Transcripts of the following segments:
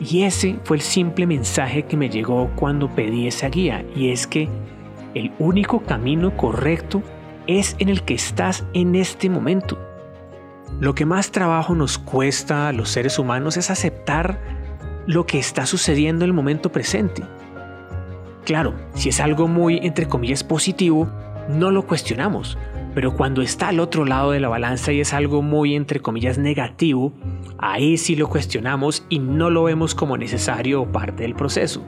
Y ese fue el simple mensaje que me llegó cuando pedí esa guía, y es que el único camino correcto es en el que estás en este momento. Lo que más trabajo nos cuesta a los seres humanos es aceptar lo que está sucediendo en el momento presente. Claro, si es algo muy, entre comillas, positivo, no lo cuestionamos, pero cuando está al otro lado de la balanza y es algo muy, entre comillas, negativo, ahí sí lo cuestionamos y no lo vemos como necesario o parte del proceso.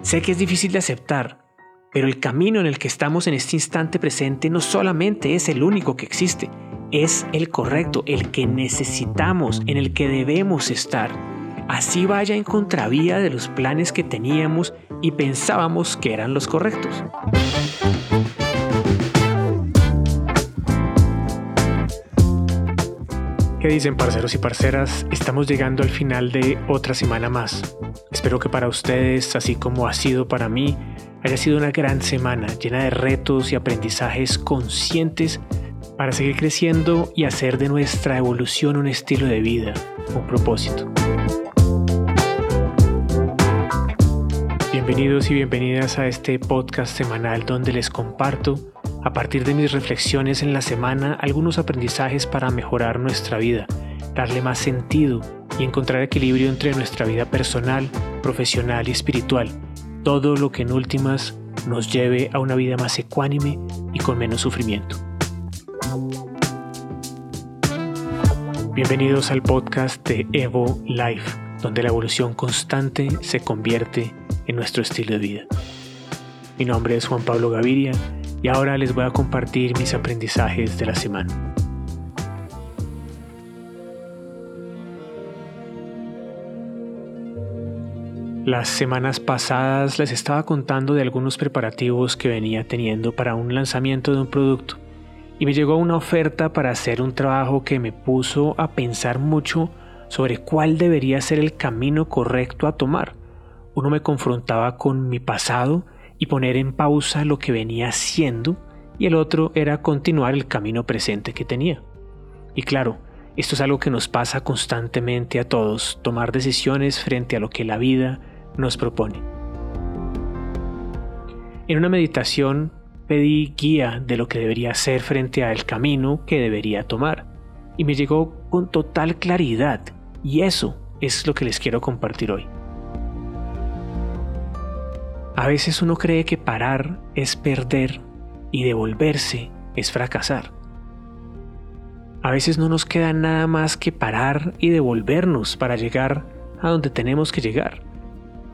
Sé que es difícil de aceptar, pero el camino en el que estamos en este instante presente no solamente es el único que existe, es el correcto, el que necesitamos, en el que debemos estar. Así vaya en contravía de los planes que teníamos y pensábamos que eran los correctos. ¿Qué dicen parceros y parceras? Estamos llegando al final de otra semana más. Espero que para ustedes, así como ha sido para mí, haya sido una gran semana llena de retos y aprendizajes conscientes para seguir creciendo y hacer de nuestra evolución un estilo de vida, un propósito. Bienvenidos y bienvenidas a este podcast semanal donde les comparto, a partir de mis reflexiones en la semana, algunos aprendizajes para mejorar nuestra vida, darle más sentido y encontrar equilibrio entre nuestra vida personal, profesional y espiritual. Todo lo que en últimas nos lleve a una vida más ecuánime y con menos sufrimiento. Bienvenidos al podcast de Evo Life, donde la evolución constante se convierte en nuestro estilo de vida. Mi nombre es Juan Pablo Gaviria y ahora les voy a compartir mis aprendizajes de la semana. Las semanas pasadas les estaba contando de algunos preparativos que venía teniendo para un lanzamiento de un producto y me llegó una oferta para hacer un trabajo que me puso a pensar mucho sobre cuál debería ser el camino correcto a tomar. Uno me confrontaba con mi pasado y poner en pausa lo que venía haciendo y el otro era continuar el camino presente que tenía. Y claro, esto es algo que nos pasa constantemente a todos, tomar decisiones frente a lo que la vida nos propone. En una meditación pedí guía de lo que debería hacer frente al camino que debería tomar. Y me llegó con total claridad. Y eso es lo que les quiero compartir hoy. A veces uno cree que parar es perder y devolverse es fracasar. A veces no nos queda nada más que parar y devolvernos para llegar a donde tenemos que llegar.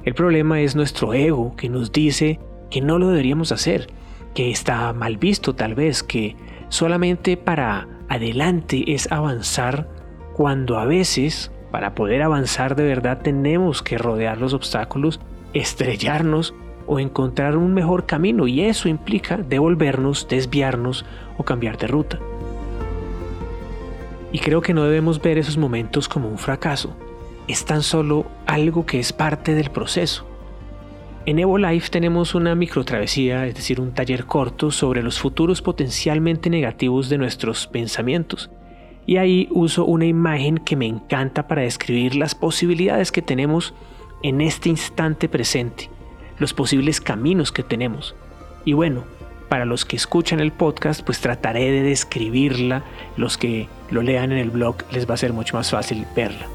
El problema es nuestro ego que nos dice que no lo deberíamos hacer que está mal visto tal vez, que solamente para adelante es avanzar cuando a veces para poder avanzar de verdad tenemos que rodear los obstáculos, estrellarnos o encontrar un mejor camino y eso implica devolvernos, desviarnos o cambiar de ruta. Y creo que no debemos ver esos momentos como un fracaso, es tan solo algo que es parte del proceso. En Evo Life tenemos una microtravesía, es decir, un taller corto sobre los futuros potencialmente negativos de nuestros pensamientos. Y ahí uso una imagen que me encanta para describir las posibilidades que tenemos en este instante presente, los posibles caminos que tenemos. Y bueno, para los que escuchan el podcast, pues trataré de describirla, los que lo lean en el blog les va a ser mucho más fácil verla.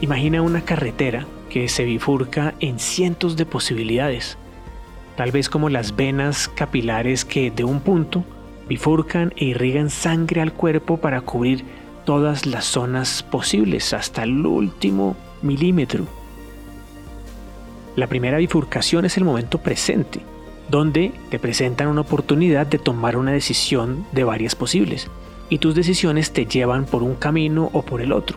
Imagina una carretera que se bifurca en cientos de posibilidades, tal vez como las venas capilares que de un punto bifurcan e irrigan sangre al cuerpo para cubrir todas las zonas posibles hasta el último milímetro. La primera bifurcación es el momento presente, donde te presentan una oportunidad de tomar una decisión de varias posibles, y tus decisiones te llevan por un camino o por el otro.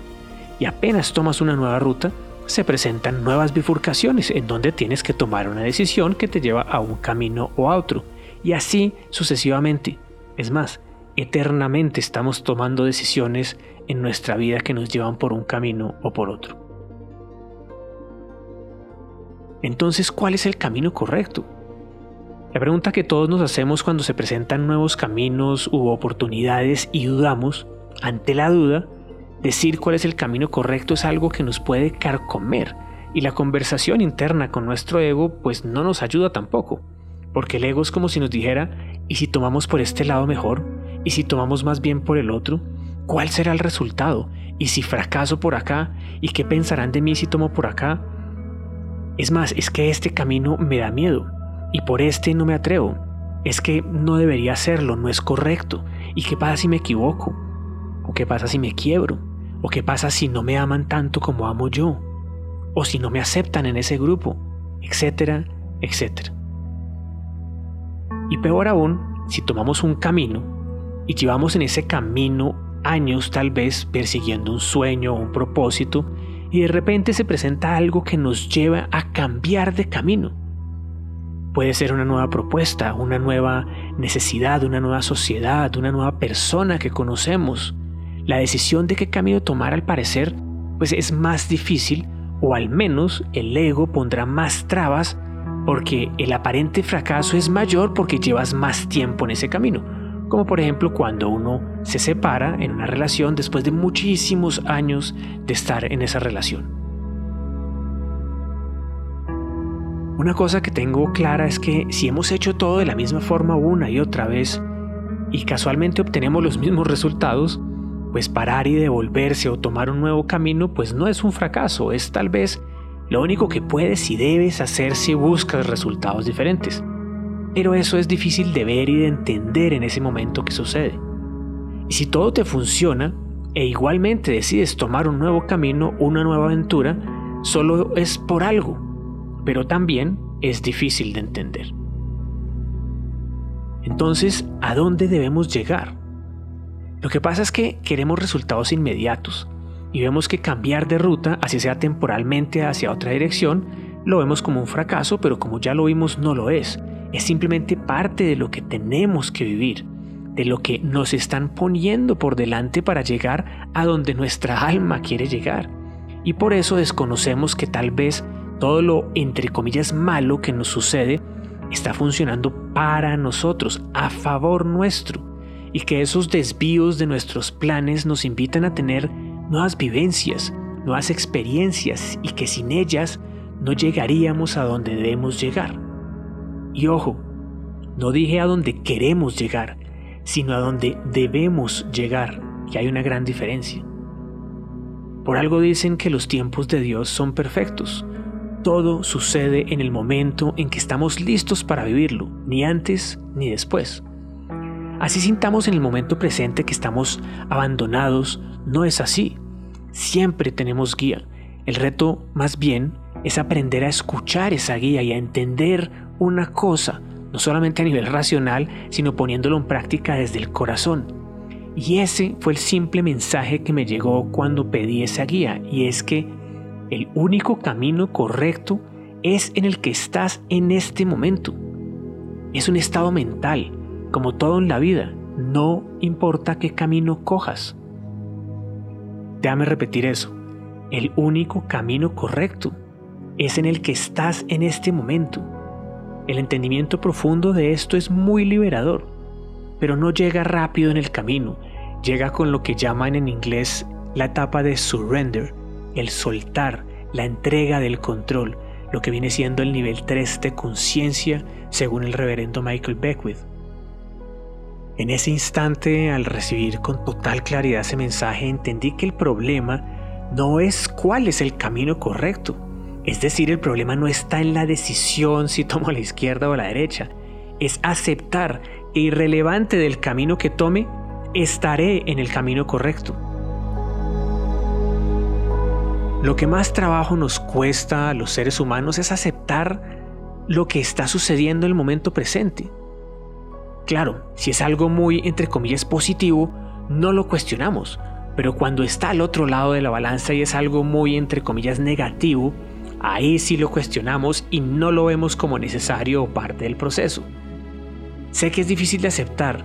Y apenas tomas una nueva ruta, se presentan nuevas bifurcaciones en donde tienes que tomar una decisión que te lleva a un camino o a otro. Y así sucesivamente. Es más, eternamente estamos tomando decisiones en nuestra vida que nos llevan por un camino o por otro. Entonces, ¿cuál es el camino correcto? La pregunta que todos nos hacemos cuando se presentan nuevos caminos u oportunidades y dudamos, ante la duda, Decir cuál es el camino correcto es algo que nos puede carcomer y la conversación interna con nuestro ego pues no nos ayuda tampoco, porque el ego es como si nos dijera, ¿y si tomamos por este lado mejor? ¿Y si tomamos más bien por el otro? ¿Cuál será el resultado? ¿Y si fracaso por acá? ¿Y qué pensarán de mí si tomo por acá? Es más, es que este camino me da miedo y por este no me atrevo. Es que no debería hacerlo, no es correcto. ¿Y qué pasa si me equivoco? ¿O qué pasa si me quiebro? ¿O qué pasa si no me aman tanto como amo yo? ¿O si no me aceptan en ese grupo? Etcétera, etcétera. Y peor aún, si tomamos un camino y llevamos en ese camino años tal vez persiguiendo un sueño o un propósito y de repente se presenta algo que nos lleva a cambiar de camino. Puede ser una nueva propuesta, una nueva necesidad, una nueva sociedad, una nueva persona que conocemos. La decisión de qué camino tomar al parecer pues es más difícil o al menos el ego pondrá más trabas porque el aparente fracaso es mayor porque llevas más tiempo en ese camino como por ejemplo cuando uno se separa en una relación después de muchísimos años de estar en esa relación. Una cosa que tengo clara es que si hemos hecho todo de la misma forma una y otra vez y casualmente obtenemos los mismos resultados, pues parar y devolverse o tomar un nuevo camino pues no es un fracaso, es tal vez lo único que puedes y debes hacer si buscas resultados diferentes pero eso es difícil de ver y de entender en ese momento que sucede. Y si todo te funciona e igualmente decides tomar un nuevo camino, una nueva aventura, solo es por algo, pero también es difícil de entender. Entonces, ¿a dónde debemos llegar? Lo que pasa es que queremos resultados inmediatos y vemos que cambiar de ruta, así sea temporalmente hacia otra dirección, lo vemos como un fracaso, pero como ya lo vimos no lo es es simplemente parte de lo que tenemos que vivir, de lo que nos están poniendo por delante para llegar a donde nuestra alma quiere llegar. Y por eso desconocemos que tal vez todo lo entre comillas malo que nos sucede está funcionando para nosotros, a favor nuestro, y que esos desvíos de nuestros planes nos invitan a tener nuevas vivencias, nuevas experiencias y que sin ellas no llegaríamos a donde debemos llegar. Y ojo, no dije a dónde queremos llegar, sino a dónde debemos llegar, que hay una gran diferencia. Por algo dicen que los tiempos de Dios son perfectos. Todo sucede en el momento en que estamos listos para vivirlo, ni antes ni después. Así sintamos en el momento presente que estamos abandonados, no es así. Siempre tenemos guía. El reto, más bien, es aprender a escuchar esa guía y a entender una cosa, no solamente a nivel racional, sino poniéndolo en práctica desde el corazón. Y ese fue el simple mensaje que me llegó cuando pedí esa guía, y es que el único camino correcto es en el que estás en este momento. Es un estado mental, como todo en la vida, no importa qué camino cojas. Déjame repetir eso, el único camino correcto es en el que estás en este momento. El entendimiento profundo de esto es muy liberador, pero no llega rápido en el camino, llega con lo que llaman en inglés la etapa de surrender, el soltar, la entrega del control, lo que viene siendo el nivel 3 de conciencia según el reverendo Michael Beckwith. En ese instante, al recibir con total claridad ese mensaje, entendí que el problema no es cuál es el camino correcto, es decir, el problema no está en la decisión si tomo la izquierda o la derecha, es aceptar que irrelevante del camino que tome, estaré en el camino correcto. Lo que más trabajo nos cuesta a los seres humanos es aceptar lo que está sucediendo en el momento presente. Claro, si es algo muy, entre comillas, positivo, no lo cuestionamos, pero cuando está al otro lado de la balanza y es algo muy, entre comillas, negativo, ahí sí lo cuestionamos y no lo vemos como necesario o parte del proceso. Sé que es difícil de aceptar,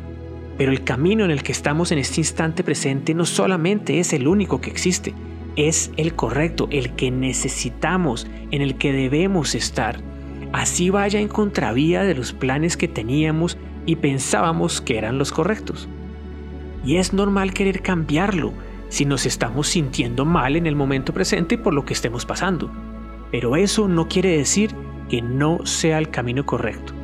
pero el camino en el que estamos en este instante presente no solamente es el único que existe, es el correcto, el que necesitamos, en el que debemos estar. Así vaya en contravía de los planes que teníamos y pensábamos que eran los correctos. Y es normal querer cambiarlo, si nos estamos sintiendo mal en el momento presente por lo que estemos pasando. Pero eso no quiere decir que no sea el camino correcto.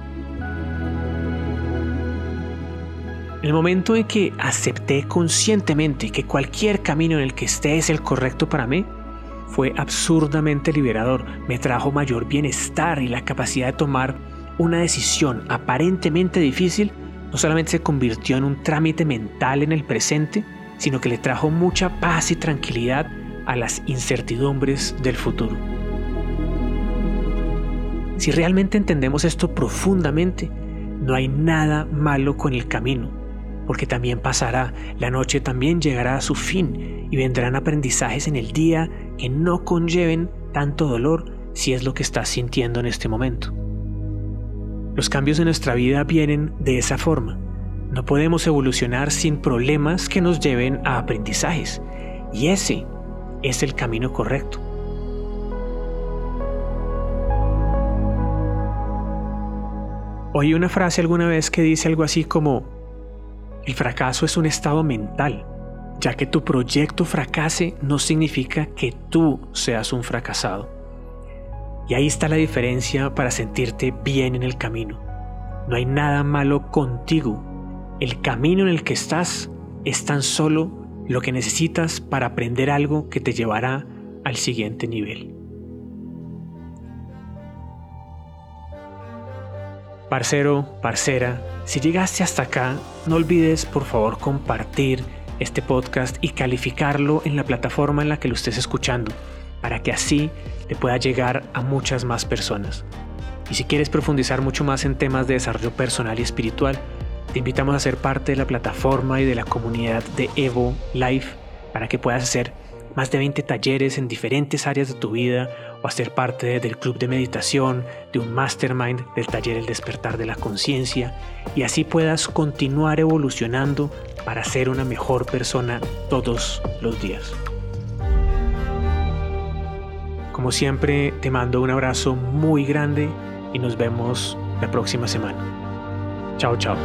El momento en que acepté conscientemente que cualquier camino en el que esté es el correcto para mí, fue absurdamente liberador. Me trajo mayor bienestar y la capacidad de tomar una decisión aparentemente difícil no solamente se convirtió en un trámite mental en el presente, sino que le trajo mucha paz y tranquilidad a las incertidumbres del futuro. Si realmente entendemos esto profundamente, no hay nada malo con el camino porque también pasará, la noche también llegará a su fin y vendrán aprendizajes en el día que no conlleven tanto dolor si es lo que estás sintiendo en este momento. Los cambios en nuestra vida vienen de esa forma. No podemos evolucionar sin problemas que nos lleven a aprendizajes. Y ese es el camino correcto. Oí una frase alguna vez que dice algo así como, el fracaso es un estado mental, ya que tu proyecto fracase no significa que tú seas un fracasado. Y ahí está la diferencia para sentirte bien en el camino. No hay nada malo contigo. El camino en el que estás es tan solo lo que necesitas para aprender algo que te llevará al siguiente nivel. Parcero, parcera, si llegaste hasta acá, no olvides por favor compartir este podcast y calificarlo en la plataforma en la que lo estés escuchando, para que así le pueda llegar a muchas más personas. Y si quieres profundizar mucho más en temas de desarrollo personal y espiritual, te invitamos a ser parte de la plataforma y de la comunidad de Evo Life para que puedas hacer más de 20 talleres en diferentes áreas de tu vida o hacer parte del club de meditación, de un mastermind, del taller El despertar de la conciencia y así puedas continuar evolucionando para ser una mejor persona todos los días. Como siempre, te mando un abrazo muy grande y nos vemos la próxima semana. Chao, chao.